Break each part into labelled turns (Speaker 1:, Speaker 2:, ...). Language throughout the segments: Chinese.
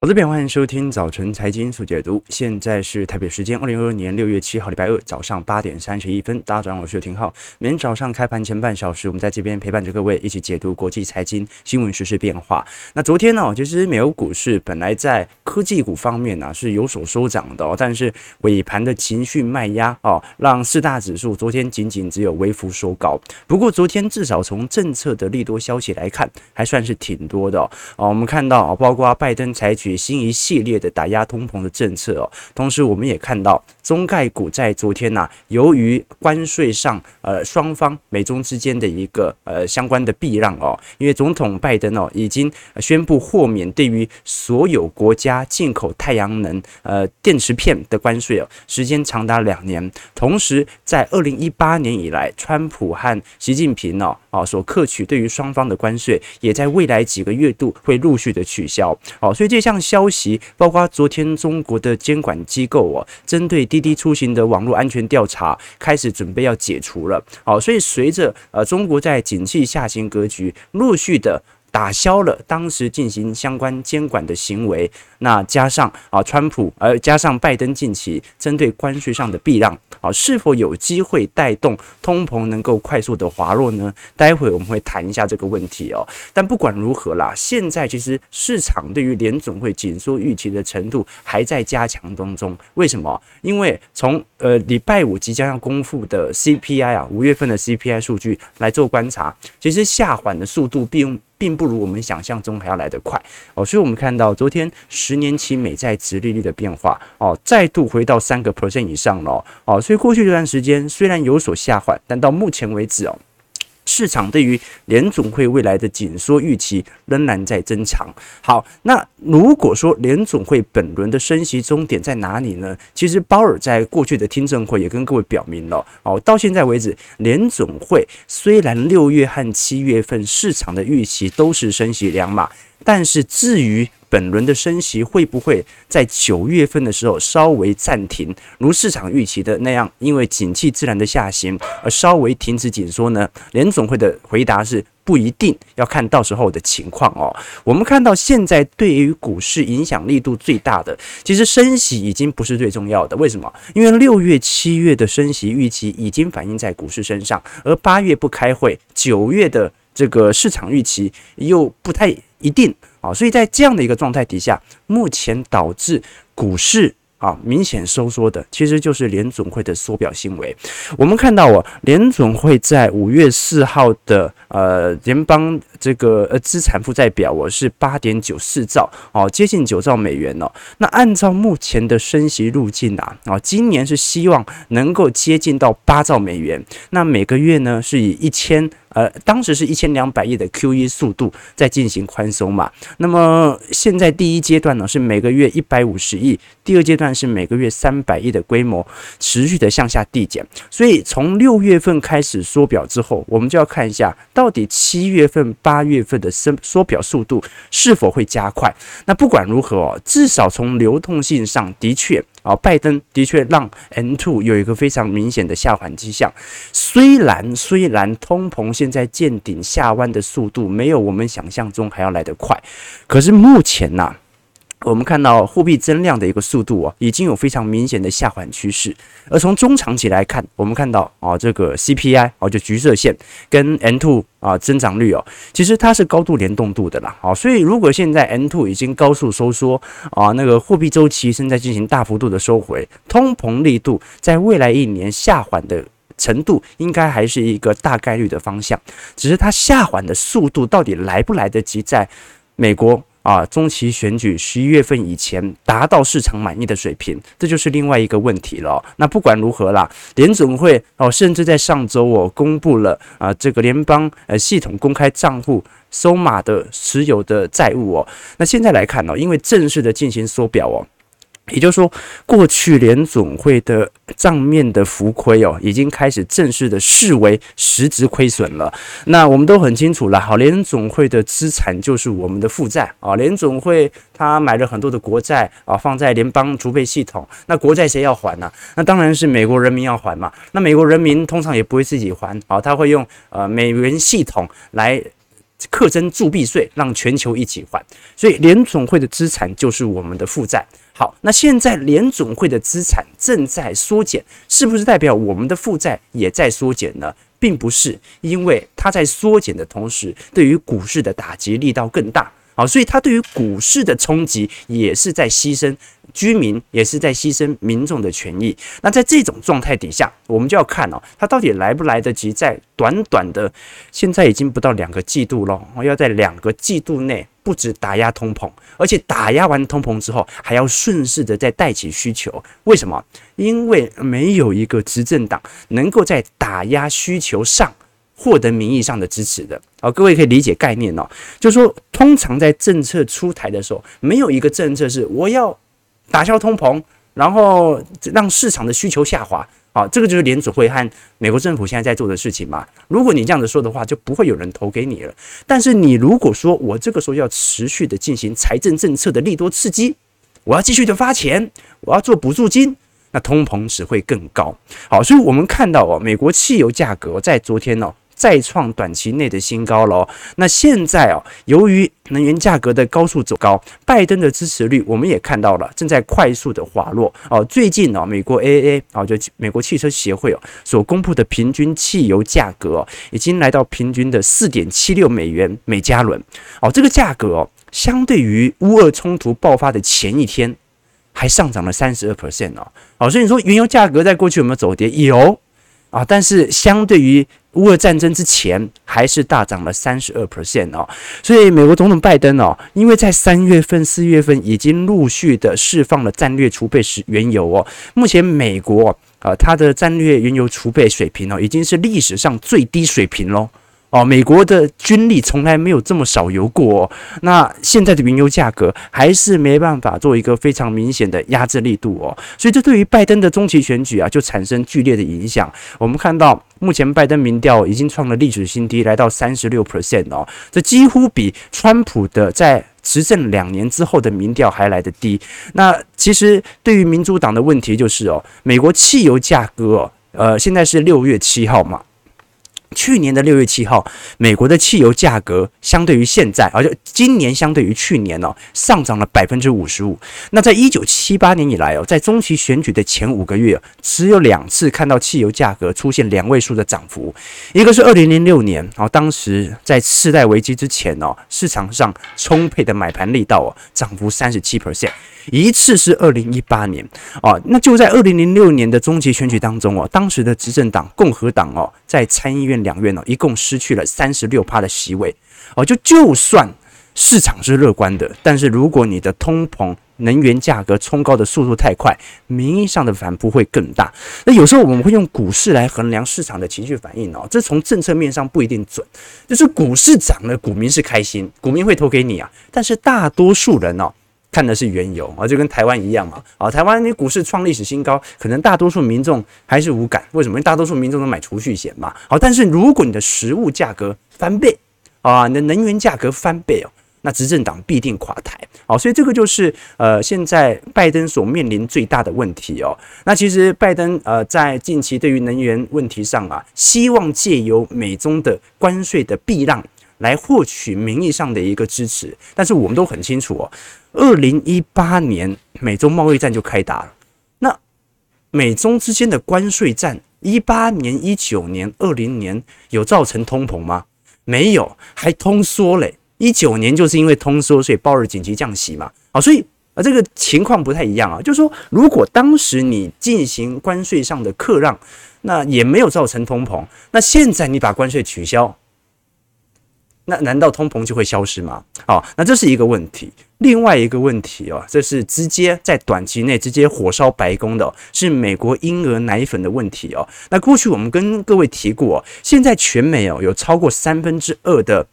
Speaker 1: 好这边欢迎收听早晨财经速解读。现在是台北时间二零二二年六月七号礼拜二早上八点三十一分。大家早上好，我是廷浩。每天早上开盘前半小时，我们在这边陪伴着各位一起解读国际财经新闻、时事变化。那昨天呢，其实美国股市本来在科技股方面呢、是有所收涨的、哦，但是尾盘的情绪卖压哦，让四大指数昨天仅仅只有微幅收高。不过昨天至少从政策的利多消息来看，还算是挺多的哦。我们看到包括拜登采取新一系列的打压通膨的政策哦，同时我们也看到中概股在昨天呐、由于关税上呃双方美中之间的一个呃相关的避让哦，因为总统拜登哦已经宣布豁免对于所有国家进口太阳能呃电池片的关税哦，时间长达两年，同时在二零一八年以来，川普和习近平哦啊所课取对于双方的关税，也在未来几个月度会陆续的取消。哦，所以这项消息。包括昨天中国的监管机构哦，针对滴滴出行的网络安全调查开始准备要解除了。好，所以随着呃中国在景气下行格局陆续的。打消了当时进行相关监管的行为，那加上啊，川普，呃，加上拜登近期针对关税上的避让，啊，是否有机会带动通膨能够快速的滑落呢？待会我们会谈一下这个问题哦。但不管如何啦，现在其实市场对于联总会紧缩预期的程度还在加强当中。为什么？因为从呃礼拜五即将要公布的 CPI 啊，五月份的 CPI 数据来做观察，其实下缓的速度并。并不如我们想象中还要来得快哦，所以我们看到昨天十年期美债殖利率的变化哦，再度回到三个 percent 以上了哦，所以过去这段时间虽然有所下滑，但到目前为止哦。市场对于联总会未来的紧缩预期仍然在增强。好，那如果说联总会本轮的升息终点在哪里呢？其实鲍尔在过去的听证会也跟各位表明了哦，到现在为止，联总会虽然六月和七月份市场的预期都是升息两码，但是至于本轮的升息会不会在九月份的时候稍微暂停，如市场预期的那样，因为景气自然的下行而稍微停止紧缩呢？联总会的回答是不一定，要看到时候的情况哦。我们看到现在对于股市影响力度最大的，其实升息已经不是最重要的。为什么？因为六月、七月的升息预期已经反映在股市身上，而八月不开会，九月的这个市场预期又不太一定。啊，所以在这样的一个状态底下，目前导致股市啊明显收缩的，其实就是联准会的缩表行为。我们看到啊，联准会在五月四号的呃联邦这个呃资产负债表，我是八点九四兆哦，接近九兆美元哦。那按照目前的升息路径啊，啊，今年是希望能够接近到八兆美元。那每个月呢是以一千。呃，当时是一千两百亿的 QE 速度在进行宽松嘛，那么现在第一阶段呢是每个月一百五十亿，第二阶段是每个月三百亿的规模持续的向下递减，所以从六月份开始缩表之后，我们就要看一下到底七月份、八月份的升缩表速度是否会加快。那不管如何哦，至少从流动性上的确。啊，拜登的确让 N two 有一个非常明显的下缓迹象。虽然虽然通膨现在见顶下弯的速度没有我们想象中还要来得快，可是目前呐、我们看到货币增量的一个速度哦，已经有非常明显的下缓趋势。而从中长期来看，我们看到啊，这个 CPI 啊，就橘色线跟 N two 啊增长率哦，其实它是高度联动度的啦。啊，所以如果现在 N two 已经高速收缩啊，那个货币周期正在进行大幅度的收回，通膨力度在未来一年下缓的程度，应该还是一个大概率的方向。只是它下缓的速度到底来不来得及，在美国。啊，中期选举十一月份以前达到市场满意的水平，这就是另外一个问题了。那不管如何啦，联总会哦，甚至在上周我公布了啊，这个联邦呃系统公开账户收码的持有的债务哦。那现在来看呢，因为正式的进行缩表哦。也就是说，过去联总会的账面的浮亏哦，已经开始正式的视为实质亏损了。那我们都很清楚了，好，联总会的资产就是我们的负债啊。联总会他买了很多的国债啊，放在联邦储备系统。那国债谁要还呢、那当然是美国人民要还嘛。那美国人民通常也不会自己还啊，他会用呃美元系统来课征铸币税，让全球一起还。所以联总会的资产就是我们的负债。好，那现在联总会的资产正在缩减，是不是代表我们的负债也在缩减呢？并不是，因为它在缩减的同时，对于股市的打击力道更大。好，所以它对于股市的冲击也是在牺牲居民，也是在牺牲民众的权益。那在这种状态底下，我们就要看哦，它到底来不来得及在短短的现在已经不到两个季度了，要在两个季度内。不止打压通膨，而且打压完通膨之后，还要顺势的再带起需求。为什么？因为没有一个执政党能够在打压需求上获得名义上的支持的。好，各位可以理解概念哦，就是说，通常在政策出台的时候，没有一个政策是我要打消通膨，然后让市场的需求下滑。好，这个就是联储会和美国政府现在在做的事情嘛。如果你这样子说的话，就不会有人投给你了。但是你如果说我这个时候要持续的进行财政政策的利多刺激，我要继续的发钱，我要做补助金，那通膨只会更高。好，所以我们看到哦，美国汽油价格在昨天哦。再创短期内的新高了。那现在哦，由于能源价格的高速走高，拜登的支持率我们也看到了，正在快速的滑落哦。最近呢，美国 AAA 啊，就美国汽车协会哦所公布的平均汽油价格，已经来到平均的四点七六美元每加仑哦。这个价格哦，相对于乌俄冲突爆发的前一天，还上涨了三十二 percent 哦。哦，所以你说原油价格在过去有没有走跌？有啊，但是相对于乌俄战争之前还是大涨了三十二 percent 哦，所以美国总统拜登哦，因为在三月份、四月份已经陆续的释放了战略储备石原油哦，目前美国啊，它的战略原油储备水平哦，已经是历史上最低水平喽。哦，美国的军力从来没有这么少油过哦。那现在的原油价格还是没办法做一个非常明显的压制力度哦，所以这对于拜登的中期选举啊，就产生剧烈的影响。我们看到目前拜登民调已经创了历史新低，来到三十六 percent 哦，这几乎比川普的在执政两年之后的民调还来得低。那其实对于民主党的问题就是哦，美国汽油价格哦，呃，现在是六月七号嘛。去年的六月七号，美国的汽油价格相对于现在，而且今年相对于去年哦，上涨了百分之五十五。那在一九七八年以来哦，在中期选举的前五个月，只有两次看到汽油价格出现两位数的涨幅，一个是二零零六年，哦，当时在次贷危机之前哦，市场上充沛的买盘力道哦，涨幅三十七 percent。一次是二零一八年哦，那就在二零零六年的中期选举当中哦，当时的执政党共和党哦，在参议院两院哦，一共失去了三十六趴的席位哦，就就算市场是乐观的，但是如果你的通膨、能源价格冲高的速度太快，名义上的反扑会更大。那有时候我们会用股市来衡量市场的情绪反应哦，这从政策面上不一定准，就是股市涨了，股民是开心，股民会投给你啊，但是大多数人哦。看的是原油啊，就跟台湾一样嘛啊，台湾你股市创历史新高，可能大多数民众还是无感，为什么？因为大多数民众都买储蓄险嘛。好，但是如果你的食物价格翻倍啊，你的能源价格翻倍哦，那执政党必定垮台。好，所以这个就是呃，现在拜登所面临最大的问题哦。那其实拜登呃，在近期对于能源问题上啊，希望借由美中的关税的避让。来获取名义上的一个支持，但是我们都很清楚哦，二零一八年美中贸易战就开打了。那美中之间的关税战，一八年、一九年、二零年有造成通膨吗？没有，还通缩嘞。一九年就是因为通缩，所以鲍尔紧急降息嘛。啊，所以啊，这个情况不太一样啊。就是说，如果当时你进行关税上的课让，那也没有造成通膨，那现在你把关税取消。那难道通膨就会消失吗？好，那这是一个问题。另外一个问题哦，这是直接在短期内直接火烧白宫的，是美国婴儿奶粉的问题哦。那过去我们跟各位提过，现在全美哦有超过三分之二的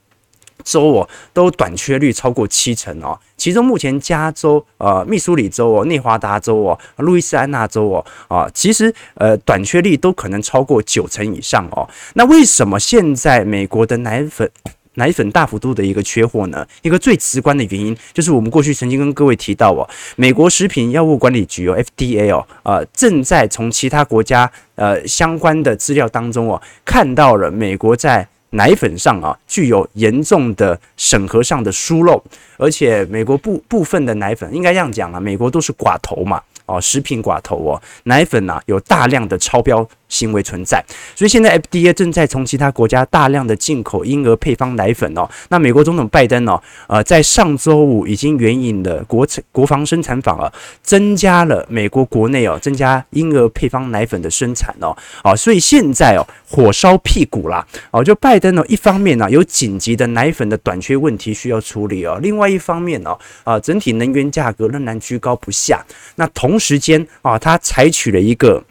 Speaker 1: 州哦都短缺率超过七成哦。其中目前加州、呃密苏里州哦、内华达州哦、路易斯安那州哦啊，其实呃短缺率都可能超过九成以上哦。那为什么现在美国的奶粉？奶粉大幅度的一个缺货呢，一个最直观的原因就是我们过去曾经跟各位提到哦，美国食品药物管理局哦 （FDA） 哦，呃，正在从其他国家呃相关的资料当中哦，看到了美国在奶粉上啊具有严重的审核上的疏漏，而且美国部部分的奶粉应该这样讲啊，美国都是寡头嘛。哦，食品寡头哦，奶粉呐、啊、有大量的超标行为存在，所以现在 FDA 正在从其他国家大量的进口婴儿配方奶粉哦。那美国总统拜登哦，呃，在上周五已经援引了国国防生产法啊，增加了美国国内哦，增加婴儿配方奶粉的生产哦。啊，所以现在哦，火烧屁股啦哦，就拜登呢，一方面呢、有紧急的奶粉的短缺问题需要处理哦，另外一方面呢啊，整体能源价格仍然居高不下。那同同时间啊，他采取了一个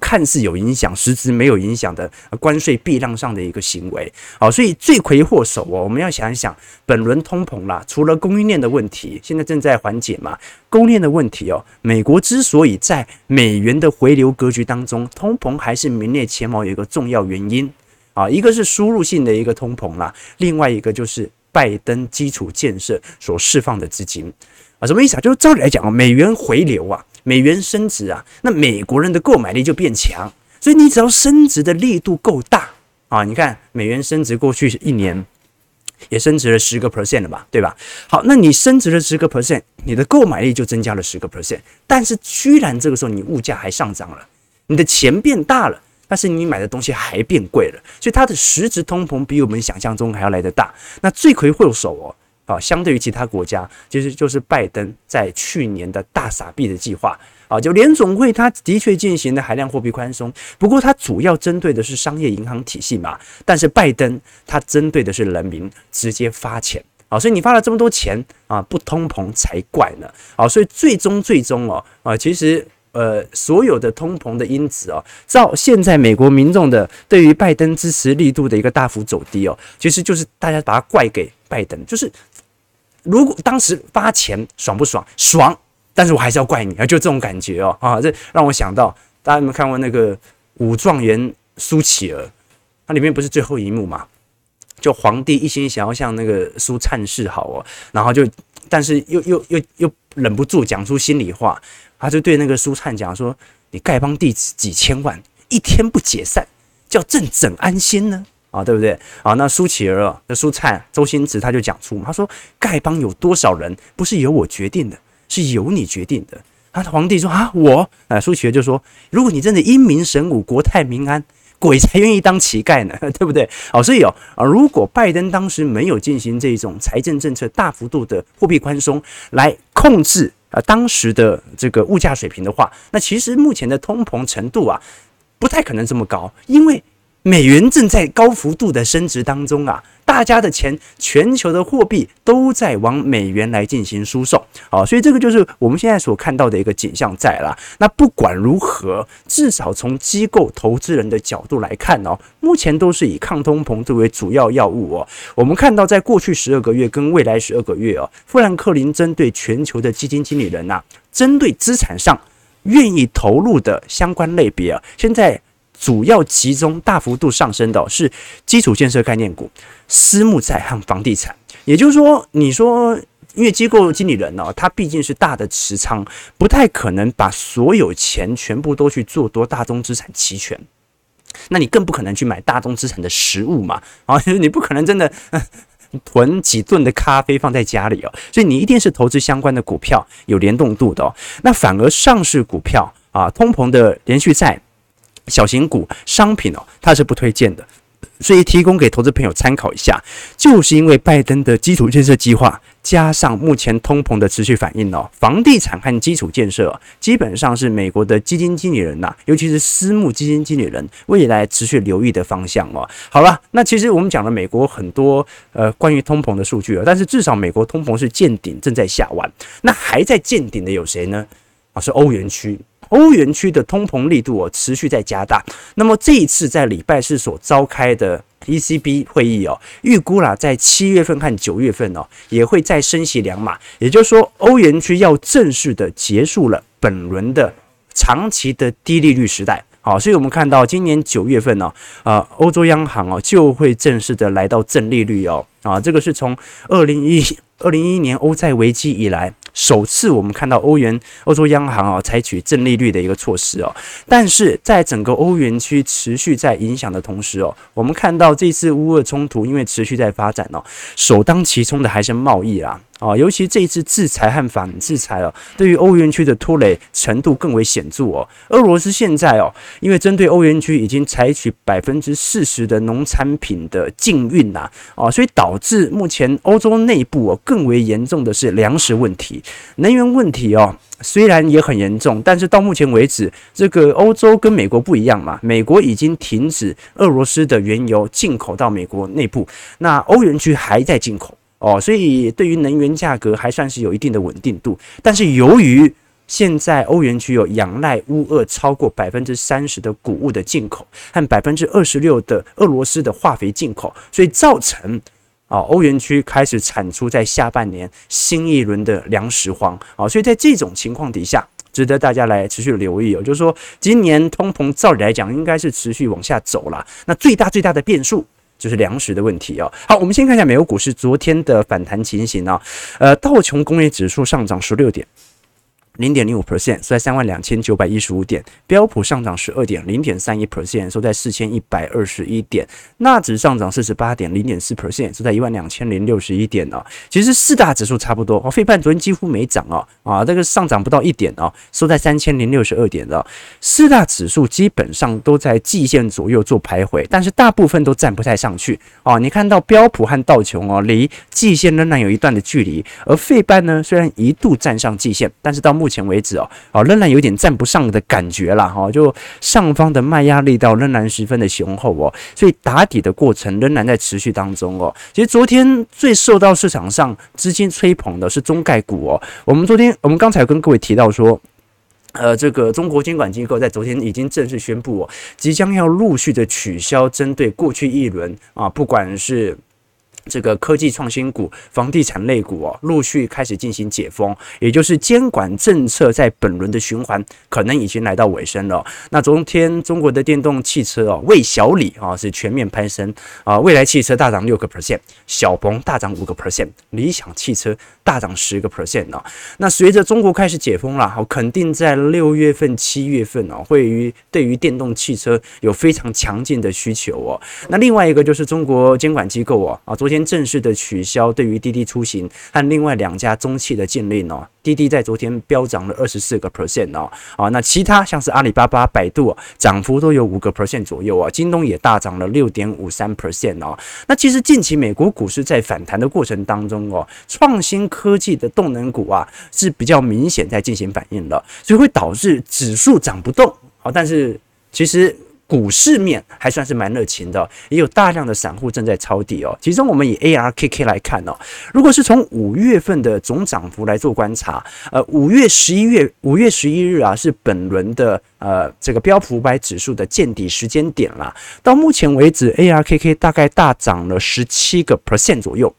Speaker 1: 看似有影响、实质没有影响的关税避让上的一个行为。好，所以罪魁祸首哦，我们要想一想，本轮通膨啦，除了供应链的问题，现在正在缓解嘛，供应链的问题哦，美国之所以在美元的回流格局当中，通膨还是名列前茅，有一个重要原因啊，一个是输入性的一个通膨啦，另外一个就是拜登基础建设所释放的资金。啊，什么意思啊？就是照理来讲啊，美元回流啊，美元升值啊，那美国人的购买力就变强。所以你只要升值的力度够大啊，你看美元升值过去一年也升值了十个 percent 了吧，对吧？好，那你升值了十个 percent，你的购买力就增加了十个 percent。但是居然这个时候你物价还上涨了，你的钱变大了，但是你买的东西还变贵了，所以它的实质通膨比我们想象中还要来得大。那罪魁祸首哦。啊，相对于其他国家，其实就是拜登在去年的大撒币的计划啊，就联总会他的确进行了海量货币宽松，不过他主要针对的是商业银行体系嘛，但是拜登他针对的是人民，直接发钱啊，所以你发了这么多钱啊，不通膨才怪呢啊，所以最终最终哦啊，其实。呃，所有的通膨的因子哦，照现在美国民众的对于拜登支持力度的一个大幅走低哦，其实就是大家把它怪给拜登，就是如果当时发钱爽不爽？爽，但是我还是要怪你啊，就这种感觉哦啊，这让我想到大家有没有看过那个武状元苏乞儿？它里面不是最后一幕嘛？就皇帝一心想要向那个苏灿示好哦，然后就但是又又又又忍不住讲出心里话。他就对那个苏灿讲说：“你丐帮弟子几千万，一天不解散，叫朕怎安心呢？啊，对不对？啊，那苏乞儿、那苏灿、周星驰他就讲出，他说丐帮有多少人，不是由我决定的，是由你决定的。他的皇帝说啊，我，啊，苏乞儿就说，如果你真的英明神武，国泰民安，鬼才愿意当乞丐呢，对不对？啊，所以哦，啊，如果拜登当时没有进行这种财政政策大幅度的货币宽松来控制。”啊，当时的这个物价水平的话，那其实目前的通膨程度啊，不太可能这么高，因为美元正在高幅度的升值当中啊。大家的钱，全球的货币都在往美元来进行输送，好，所以这个就是我们现在所看到的一个景象在了。那不管如何，至少从机构投资人的角度来看哦，目前都是以抗通膨作为主要药物哦。我们看到，在过去十二个月跟未来十二个月哦，富兰克林针对全球的基金经理人呐，针对资产上愿意投入的相关类别啊，现在。主要集中大幅度上升的是基础建设概念股、私募债和房地产。也就是说，你说，因为机构经理人呢，他毕竟是大的持仓，不太可能把所有钱全部都去做多大宗资产期权。那你更不可能去买大宗资产的实物嘛？啊，你不可能真的 囤几吨的咖啡放在家里哦。所以你一定是投资相关的股票，有联动度的哦。那反而上市股票啊，通膨的连续债。小型股、商品哦，它是不推荐的，所以提供给投资朋友参考一下。就是因为拜登的基础建设计划，加上目前通膨的持续反应哦，房地产和基础建设基本上是美国的基金经理人呐，尤其是私募基金经理人未来持续留意的方向哦。好了，那其实我们讲了美国很多呃关于通膨的数据啊，但是至少美国通膨是见顶，正在下弯。那还在见顶的有谁呢？啊，是欧元区。欧元区的通膨力度哦持续在加大，那么这一次在礼拜四所召开的 ECB 会议哦，预估啦在七月份和九月份哦也会再升息两码，也就是说欧元区要正式的结束了本轮的长期的低利率时代。好，所以我们看到今年九月份呢，啊，欧洲央行哦就会正式的来到正利率哦，啊，这个是从二零一二零一一年欧债危机以来。首次我们看到欧元欧洲央行啊采取正利率的一个措施哦。但是在整个欧元区持续在影响的同时哦，我们看到这次乌俄冲突因为持续在发展哦，首当其冲的还是贸易啦。啊，尤其这一次制裁和反制裁哦，对于欧元区的拖累程度更为显著哦。俄罗斯现在哦，因为针对欧元区已经采取百分之四十的农产品的禁运呐，啊，所以导致目前欧洲内部哦更为严重的是粮食问题、能源问题哦。虽然也很严重，但是到目前为止，这个欧洲跟美国不一样嘛，美国已经停止俄罗斯的原油进口到美国内部，那欧元区还在进口。哦，所以对于能源价格还算是有一定的稳定度，但是由于现在欧元区有仰赖乌俄超过百分之三十的谷物的进口和百分之二十六的俄罗斯的化肥进口，所以造成啊欧元区开始产出在下半年新一轮的粮食荒啊，所以在这种情况底下，值得大家来持续留意哦，就是说今年通膨照理来讲应该是持续往下走了，那最大最大的变数。就是粮食的问题哦。好，我们先看一下美国股市昨天的反弹情形啊。呃，道琼工业指数上涨十六点。零点零五 percent，收在三万两千九百一十五点。标普上涨十二点，零点三一 percent，收在四千一百二十一点。纳指上涨四十八点，零点四 percent，收在一万两千零六十一点哦。其实四大指数差不多哦。费半昨天几乎没涨哦，啊，这个上涨不到一点哦，收在三千零六十二点的。四大指数基本上都在季线左右做徘徊，但是大部分都站不太上去哦。你看到标普和道琼哦，离季线仍然有一段的距离，而费半呢，虽然一度站上季线，但是到目目前为止哦，哦，仍然有点站不上的感觉啦，哈，就上方的卖压力道仍然十分的雄厚哦，所以打底的过程仍然在持续当中哦。其实昨天最受到市场上资金吹捧的是中概股哦。我们昨天，我们刚才跟各位提到说，呃，这个中国监管机构在昨天已经正式宣布哦，即将要陆续的取消针对过去一轮啊，不管是。这个科技创新股、房地产类股哦，陆续开始进行解封，也就是监管政策在本轮的循环可能已经来到尾声了。那昨天中国的电动汽车哦，魏小李啊是全面攀升啊，蔚来汽车大涨六个 percent，小鹏大涨五个 percent，理想汽车大涨十个 percent 呢。那随着中国开始解封了，好，肯定在六月份、七月份哦，会于对于电动汽车有非常强劲的需求哦。那另外一个就是中国监管机构哦啊，昨天。正式的取消对于滴滴出行和另外两家中企的禁令哦，滴滴在昨天飙涨了二十四个 percent 哦，啊，那其他像是阿里巴巴、百度涨幅都有五个 percent 左右啊，京东也大涨了六点五三 percent 哦。那其实近期美国股市在反弹的过程当中哦，创新科技的动能股啊是比较明显在进行反应的，所以会导致指数涨不动啊，但是其实。股市面还算是蛮热情的，也有大量的散户正在抄底哦。其中我们以 ARKK 来看哦，如果是从五月份的总涨幅来做观察，呃，五月十一月五月十一日啊是本轮的呃这个标普五百指数的见底时间点啦。到目前为止，ARKK 大概大涨了十七个 percent 左右。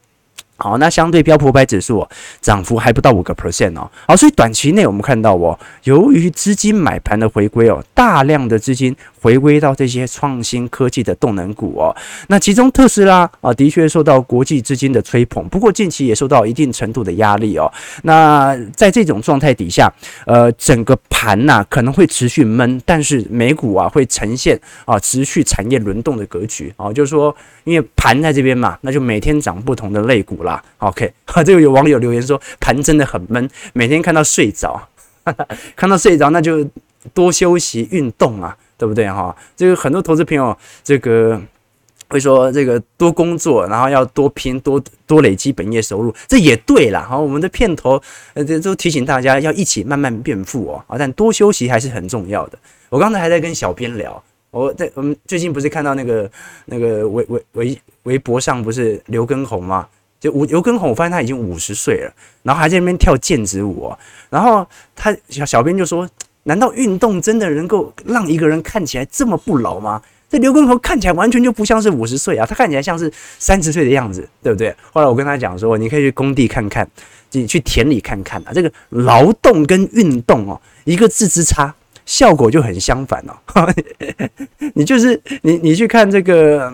Speaker 1: 好，那相对标普五百指数哦，涨幅还不到五个 percent 哦。好，所以短期内我们看到哦，由于资金买盘的回归哦，大量的资金回归到这些创新科技的动能股哦。那其中特斯拉啊，的确受到国际资金的吹捧，不过近期也受到一定程度的压力哦。那在这种状态底下，呃，整个盘呐可能会持续闷，但是美股啊会呈现啊持续产业轮动的格局啊，就是说，因为盘在这边嘛，那就每天涨不同的类股啦。OK，哈，这个有网友留言说盘真的很闷，每天看到睡着，看到睡着那就多休息运动啊，对不对哈？这个很多投资朋友这个会说这个多工作，然后要多拼，多多累积本业收入，这也对啦。好，我们的片头呃这都提醒大家要一起慢慢变富哦，啊，但多休息还是很重要的。我刚才还在跟小编聊，我在我们最近不是看到那个那个微微微微博上不是刘畊宏吗？就吴刘畊宏，我发现他已经五十岁了，然后还在那边跳毽子舞。然后他小小编就说：“难道运动真的能够让一个人看起来这么不老吗？”这刘畊宏看起来完全就不像是五十岁啊，他看起来像是三十岁的样子，对不对？后来我跟他讲说：“你可以去工地看看，你去田里看看啊，这个劳动跟运动哦，一个字之差，效果就很相反哦。你就是你，你去看这个。”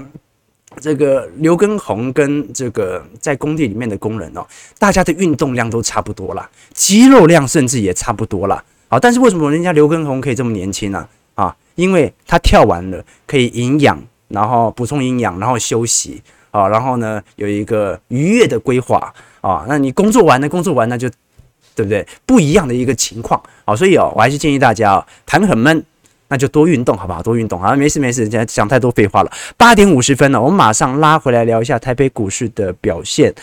Speaker 1: 这个刘畊宏跟这个在工地里面的工人哦，大家的运动量都差不多啦，肌肉量甚至也差不多啦。好，但是为什么人家刘畊宏可以这么年轻呢？啊，因为他跳完了可以营养，然后补充营养，然后休息啊，然后呢有一个愉悦的规划啊。那你工作完了，工作完了就对不对？不一样的一个情况啊，所以哦，我还是建议大家哦，谈很闷。那就多运动，好不好？多运动，好，没事没事，讲讲太多废话了。八点五十分了，我们马上拉回来聊一下台北股市的表现。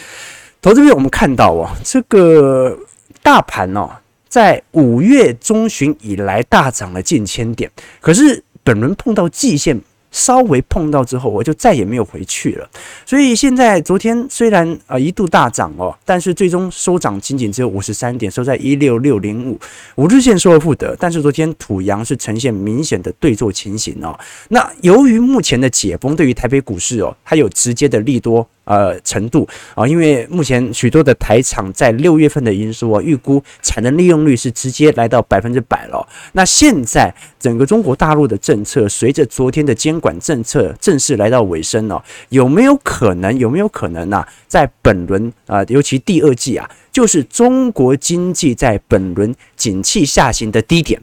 Speaker 1: 投资者，我们看到哦，这个大盘哦，在五月中旬以来大涨了近千点，可是本轮碰到季线。稍微碰到之后，我就再也没有回去了。所以现在昨天虽然、呃、一度大涨哦，但是最终收涨仅仅只有五十三点，收在一六六零五，五日线收而复得。但是昨天土洋是呈现明显的对坐情形哦。那由于目前的解封对于台北股市哦，它有直接的利多。呃，程度啊，因为目前许多的台厂在六月份的营收啊，预估产能利用率是直接来到百分之百了。那现在整个中国大陆的政策，随着昨天的监管政策正式来到尾声了，有没有可能？有没有可能呢？在本轮啊，尤其第二季啊，就是中国经济在本轮景气下行的低点。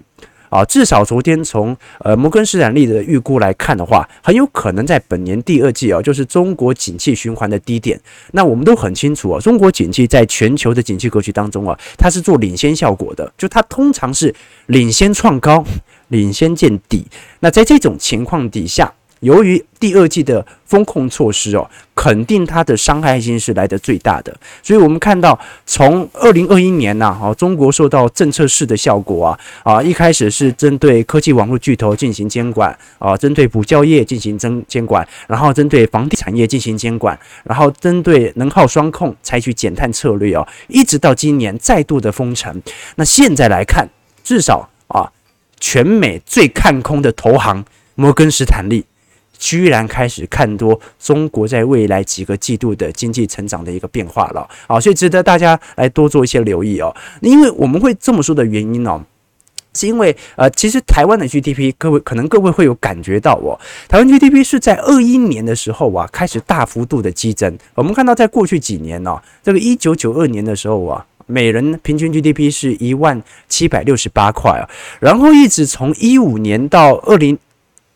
Speaker 1: 啊，至少昨天从呃摩根士丹利的预估来看的话，很有可能在本年第二季啊，就是中国景气循环的低点。那我们都很清楚啊，中国景气在全球的景气格局当中啊，它是做领先效果的，就它通常是领先创高，领先见底。那在这种情况底下，由于第二季的风控措施哦，肯定它的伤害性是来得最大的，所以我们看到从二零二一年呐，哦，中国受到政策式的效果啊，啊，一开始是针对科技网络巨头进行监管啊，针对补教业进行增监管，然后针对房地产业进行监管，然后针对能耗双控采取减碳策略哦，一直到今年再度的封城。那现在来看，至少啊，全美最看空的投行摩根士坦利。居然开始看多中国在未来几个季度的经济成长的一个变化了，好，所以值得大家来多做一些留意哦。因为我们会这么说的原因哦，是因为呃，其实台湾的 GDP，各位可能各位会有感觉到哦，台湾 GDP 是在二一年的时候啊，开始大幅度的激增。我们看到在过去几年哦，这个一九九二年的时候啊，每人平均 GDP 是一万七百六十八块啊，然后一直从一五年到二零。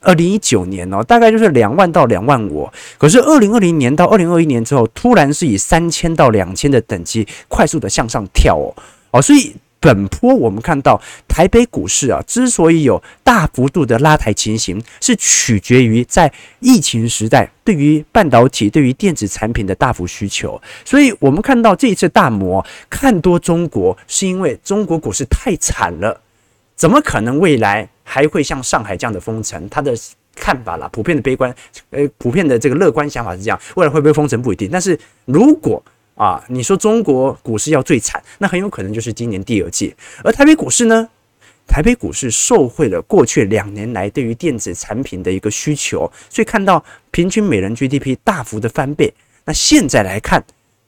Speaker 1: 二零一九年哦，大概就是两万到两万五。可是二零二零年到二零二一年之后，突然是以三千到两千的等级快速的向上跳哦哦，所以本波我们看到台北股市啊，之所以有大幅度的拉抬情形，是取决于在疫情时代对于半导体、对于电子产品的大幅需求。所以我们看到这一次大摩看多中国，是因为中国股市太惨了，怎么可能未来？还会像上海这样的封城，他的看法啦，普遍的悲观，呃，普遍的这个乐观想法是这样，未来会不会封城不一定。但是如果啊，你说中国股市要最惨，那很有可能就是今年第二季。而台北股市呢，台北股市受惠了过去两年来对于电子产品的一个需求，所以看到平均每人 GDP 大幅的翻倍。那现在来看，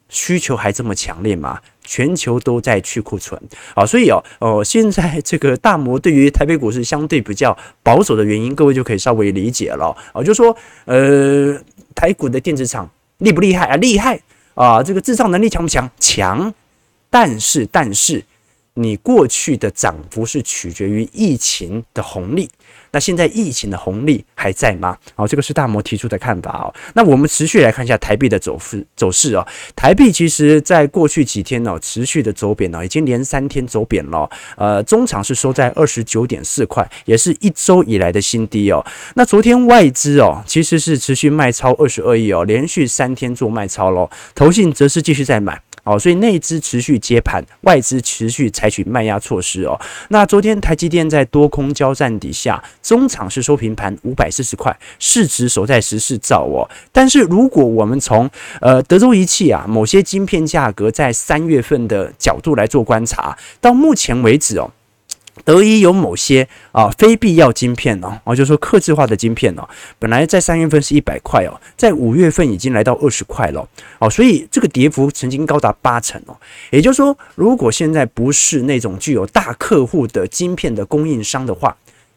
Speaker 1: 需求还这么强烈吗？全球都在去库存啊，所以哦哦，现在这个大摩对于台北股市相对比较保守的原因，各位就可以稍微理解了啊，就说呃，台股的电子厂厉不厉害啊？厉害啊！这个制造能力强不强？强，但是但是，你过去的涨幅是取决于疫情的红利。那现在疫情的红利还在吗？好，这个是大摩提出的看法哦。那我们持续来看一下台币的走势走势哦。台币其实在过去几天哦，持续的走贬哦，已经连三天走贬了。呃，中场是收在二十九点四块，也是一周以来的新低哦。那昨天外资哦，其实是持续卖超二十二亿哦，连续三天做卖超喽。投信则是继续在买。哦，所以内资持续接盘，外资持续采取卖压措施哦。那昨天台积电在多空交战底下，中场是收平盘五百四十块，市值守在十四兆哦。但是如果我们从呃德州仪器啊某些晶片价格在三月份的角度来做观察，到目前为止哦。德仪有某些啊非必要晶片哦，啊，就是说客制化的晶片哦，本来在三月份是一百块哦，在五月份已经来到二十块了哦，所以这个跌幅曾经高达八成哦。也就是说，如果现在不是那种具有大客户的晶片的供应商的话，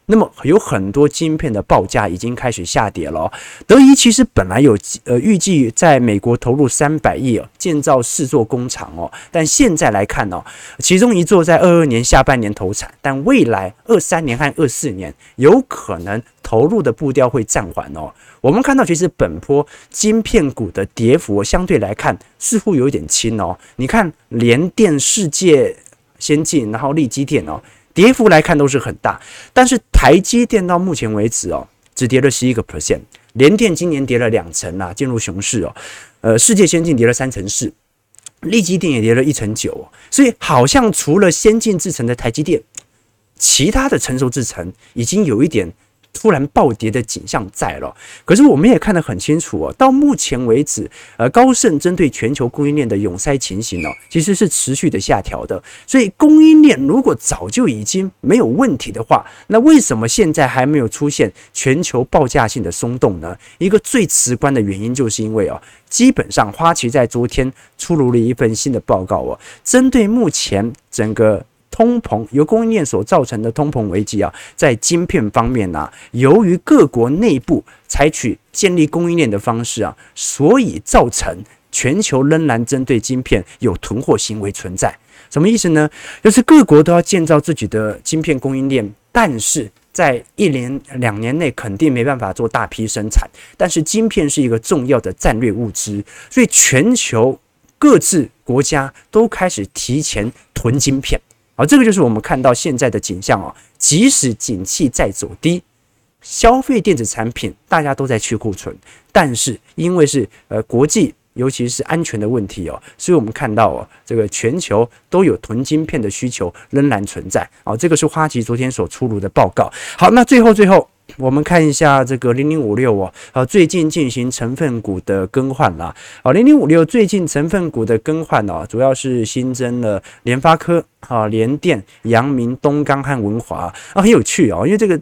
Speaker 1: 那么有很多晶片的报价已经开始下跌了。德仪其实本来有呃预计在美国投入三百亿哦，建造四座工厂哦，但现在来看哦，其中一座在二二年下半年投产，但未来二三年和二四年有可能投入的步调会暂缓哦。我们看到其实本波晶片股的跌幅相对来看似乎有一点轻哦。你看联电、世界先进，然后立积电哦。跌幅来看都是很大，但是台积电到目前为止哦，只跌了十一个 percent，联电今年跌了两成啊，进入熊市哦。呃，世界先进跌了三成四，力积电也跌了一成九哦。所以好像除了先进制程的台积电，其他的成熟制程已经有一点。突然暴跌的景象在了，可是我们也看得很清楚哦。到目前为止，呃，高盛针对全球供应链的涌塞情形哦，其实是持续的下调的。所以供应链如果早就已经没有问题的话，那为什么现在还没有出现全球报价性的松动呢？一个最直观的原因就是因为哦，基本上花旗在昨天出炉了一份新的报告哦，针对目前整个。通膨由供应链所造成的通膨危机啊，在晶片方面呢、由于各国内部采取建立供应链的方式啊，所以造成全球仍然针对晶片有囤货行为存在。什么意思呢？就是各国都要建造自己的晶片供应链，但是在一年两年内肯定没办法做大批生产。但是晶片是一个重要的战略物资，所以全球各自国家都开始提前囤晶片。好，这个就是我们看到现在的景象哦。即使景气在走低，消费电子产品大家都在去库存，但是因为是呃国际，尤其是安全的问题哦，所以我们看到哦，这个全球都有囤晶片的需求仍然存在。哦，这个是花旗昨天所出炉的报告。好，那最后最后。我们看一下这个零零五六哦，啊，最近进行成分股的更换啦。啊，零零五六最近成分股的更换哦，主要是新增了联发科、啊联电、阳明、东钢和文华啊，很有趣哦，因为这个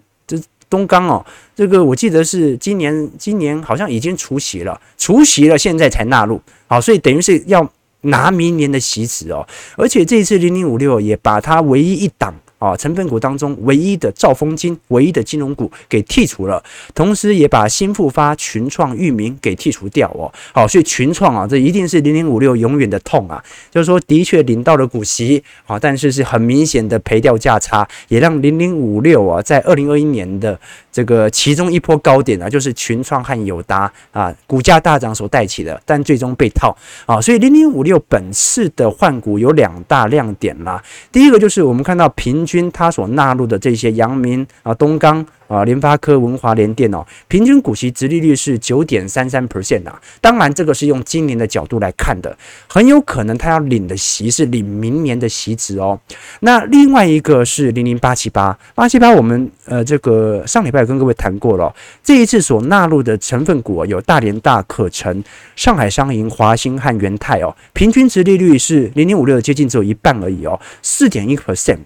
Speaker 1: 东钢哦，这个我记得是今年今年好像已经除席了，除席了现在才纳入，好，所以等于是要拿明年的席次哦，而且这一次零零五六也把它唯一一档。啊，成分股当中唯一的兆丰金、唯一的金融股给剔除了，同时也把新复发、群创、域名给剔除掉哦。好，所以群创啊，这一定是零零五六永远的痛啊。就是说，的确领到了股息啊，但是是很明显的赔掉价差，也让零零五六啊，在二零二一年的这个其中一波高点啊，就是群创和友达啊，股价大涨所带起的，但最终被套啊。所以零零五六本次的换股有两大亮点啦，第一个就是我们看到平。均它所纳入的这些阳明啊、东钢啊、联发科、文华联电哦，平均股息殖利率是九点三三 percent 啊。当然，这个是用今年的角度来看的，很有可能它要领的息是领明年的息值哦。那另外一个是零零八七八八七八，我们呃这个上礼拜跟各位谈过了，这一次所纳入的成分股有大连大、可成、上海商银、华兴和元泰哦，平均殖利率是零零五六，接近只有一半而已哦，四点一 percent。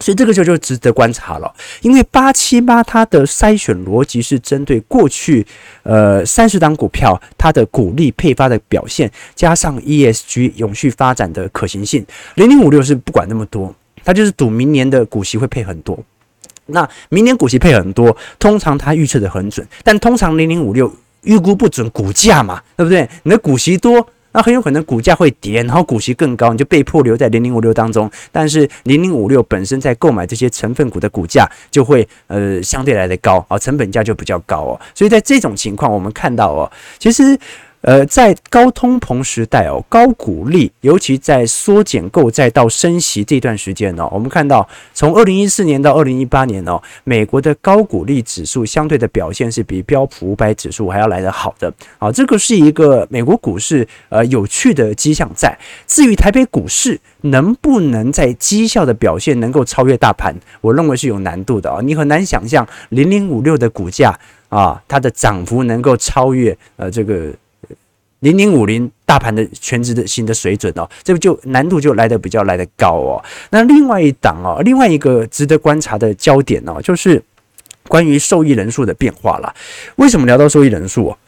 Speaker 1: 所以这个就就值得观察了，因为八七八它的筛选逻辑是针对过去呃三十档股票它的股利配发的表现，加上 ESG 永续发展的可行性。零零五六是不管那么多，它就是赌明年的股息会配很多。那明年股息配很多，通常它预测的很准，但通常零零五六预估不准股价嘛，对不对？你的股息多。那很有可能股价会跌，然后股息更高，你就被迫留在零零五六当中。但是零零五六本身在购买这些成分股的股价就会呃相对来的高啊，成本价就比较高哦。所以在这种情况，我们看到哦，其实。呃，在高通膨时代哦，高股利，尤其在缩减购债到升息这段时间哦，我们看到从二零一四年到二零一八年哦，美国的高股利指数相对的表现是比标普五百指数还要来得好的。好，这个是一个美国股市呃有趣的迹象在。至于台北股市能不能在绩效的表现能够超越大盘，我认为是有难度的啊，你很难想象零零五六的股价啊，它的涨幅能够超越呃这个。零零五零大盘的全值的新的水准哦，这个就难度就来得比较来得高哦。那另外一档哦，另外一个值得观察的焦点哦，就是关于受益人数的变化了。为什么聊到受益人数哦？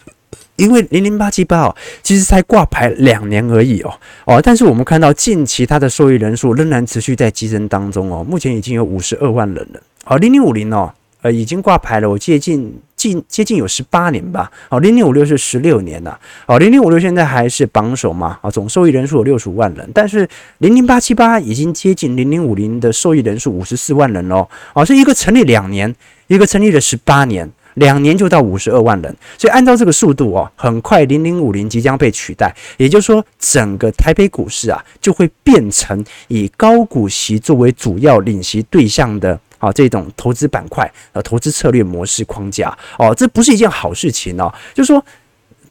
Speaker 1: 因为零零八七八哦，其实才挂牌两年而已哦哦，但是我们看到近期它的受益人数仍然持续在激增当中哦，目前已经有五十二万人了。哦，零零五零哦。呃，已经挂牌了，我接近近接近有十八年吧。哦，零零五六是十六年了。哦，零零五六现在还是榜首嘛？啊，总受益人数有六十五万人，但是零零八七八已经接近零零五零的受益人数五十四万人喽。哦，是一个成立两年，一个成立了十八年，两年就到五十二万人。所以按照这个速度哦，很快零零五零即将被取代，也就是说，整个台北股市啊，就会变成以高股息作为主要领息对象的。啊，这种投资板块、呃，投资策略模式框架，哦，这不是一件好事情哦。就是说，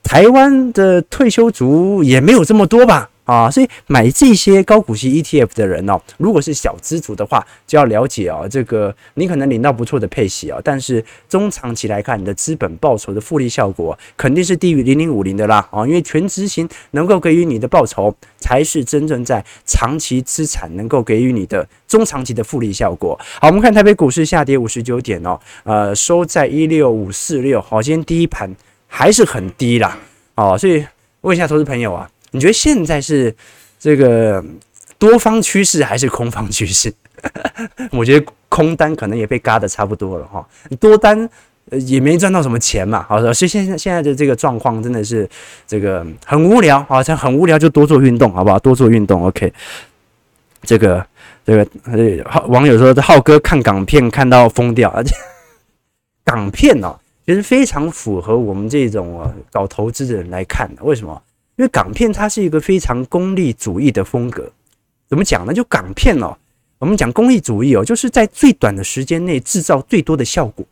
Speaker 1: 台湾的退休族也没有这么多吧？啊，所以买这些高股息 ETF 的人哦，如果是小资族的话，就要了解哦，这个你可能领到不错的配息啊，但是中长期来看，你的资本报酬的复利效果肯定是低于零零五零的啦啊，因为全执行能够给予你的报酬，才是真正在长期资产能够给予你的中长期的复利效果。好，我们看台北股市下跌五十九点哦，呃，收在一六五四六，好，今天第一盘还是很低啦，哦，所以问一下投资朋友啊。你觉得现在是这个多方趋势还是空方趋势？我觉得空单可能也被嘎的差不多了哈，多单也没赚到什么钱嘛。好，所以现在现在的这个状况真的是这个很无聊，好像很无聊就多做运动，好不好？多做运动，OK。这个这个呃网友说浩哥看港片看到疯掉，而且港片哦，其实非常符合我们这种搞投资的人来看的，为什么？因为港片它是一个非常功利主义的风格，怎么讲呢？就港片哦，我们讲功利主义哦，就是在最短的时间内制造最多的效果，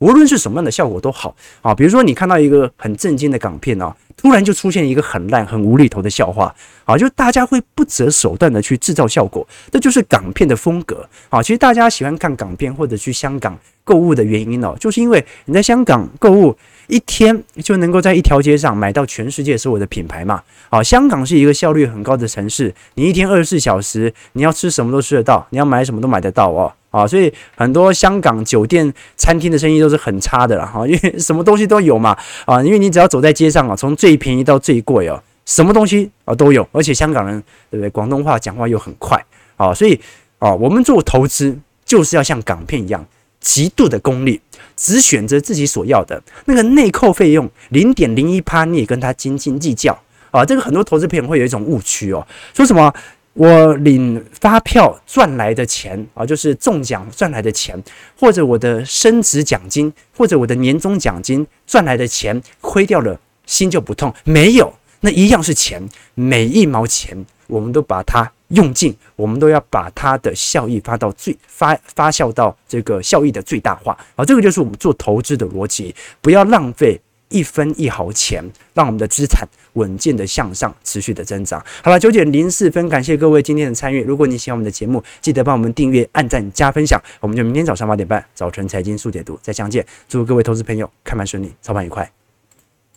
Speaker 1: 无论是什么样的效果都好啊。比如说你看到一个很震惊的港片哦，突然就出现一个很烂、很无厘头的笑话啊，就大家会不择手段的去制造效果，这就是港片的风格啊。其实大家喜欢看港片或者去香港购物的原因哦，就是因为你在香港购物。一天就能够在一条街上买到全世界所有的品牌嘛？好，香港是一个效率很高的城市，你一天二十四小时，你要吃什么都吃得到，你要买什么都买得到哦。啊，所以很多香港酒店、餐厅的生意都是很差的了哈，因为 什么东西都有嘛。啊，因为你只要走在街上啊，从最便宜到最贵哦，什么东西啊都有，而且香港人对不对？广东话讲话又很快啊，所以啊，我们做投资就是要像港片一样。极度的功利，只选择自己所要的那个内扣费用零点零一趴，你也跟他斤斤计较啊！这个很多投资朋友会有一种误区哦，说什么我领发票赚来的钱啊，就是中奖赚来的钱，或者我的升职奖金，或者我的年终奖金赚来的钱，亏掉了心就不痛？没有，那一样是钱，每一毛钱我们都把它。用尽，我们都要把它的效益发到最发发酵到这个效益的最大化啊！这个就是我们做投资的逻辑，不要浪费一分一毫钱，让我们的资产稳健的向上，持续的增长。好了，九点零四分，感谢各位今天的参与。如果你喜欢我们的节目，记得帮我们订阅、按赞、加分享。我们就明天早上八点半，早晨财经速解读再相见。祝各位投资朋友开盘顺利，操盘愉快。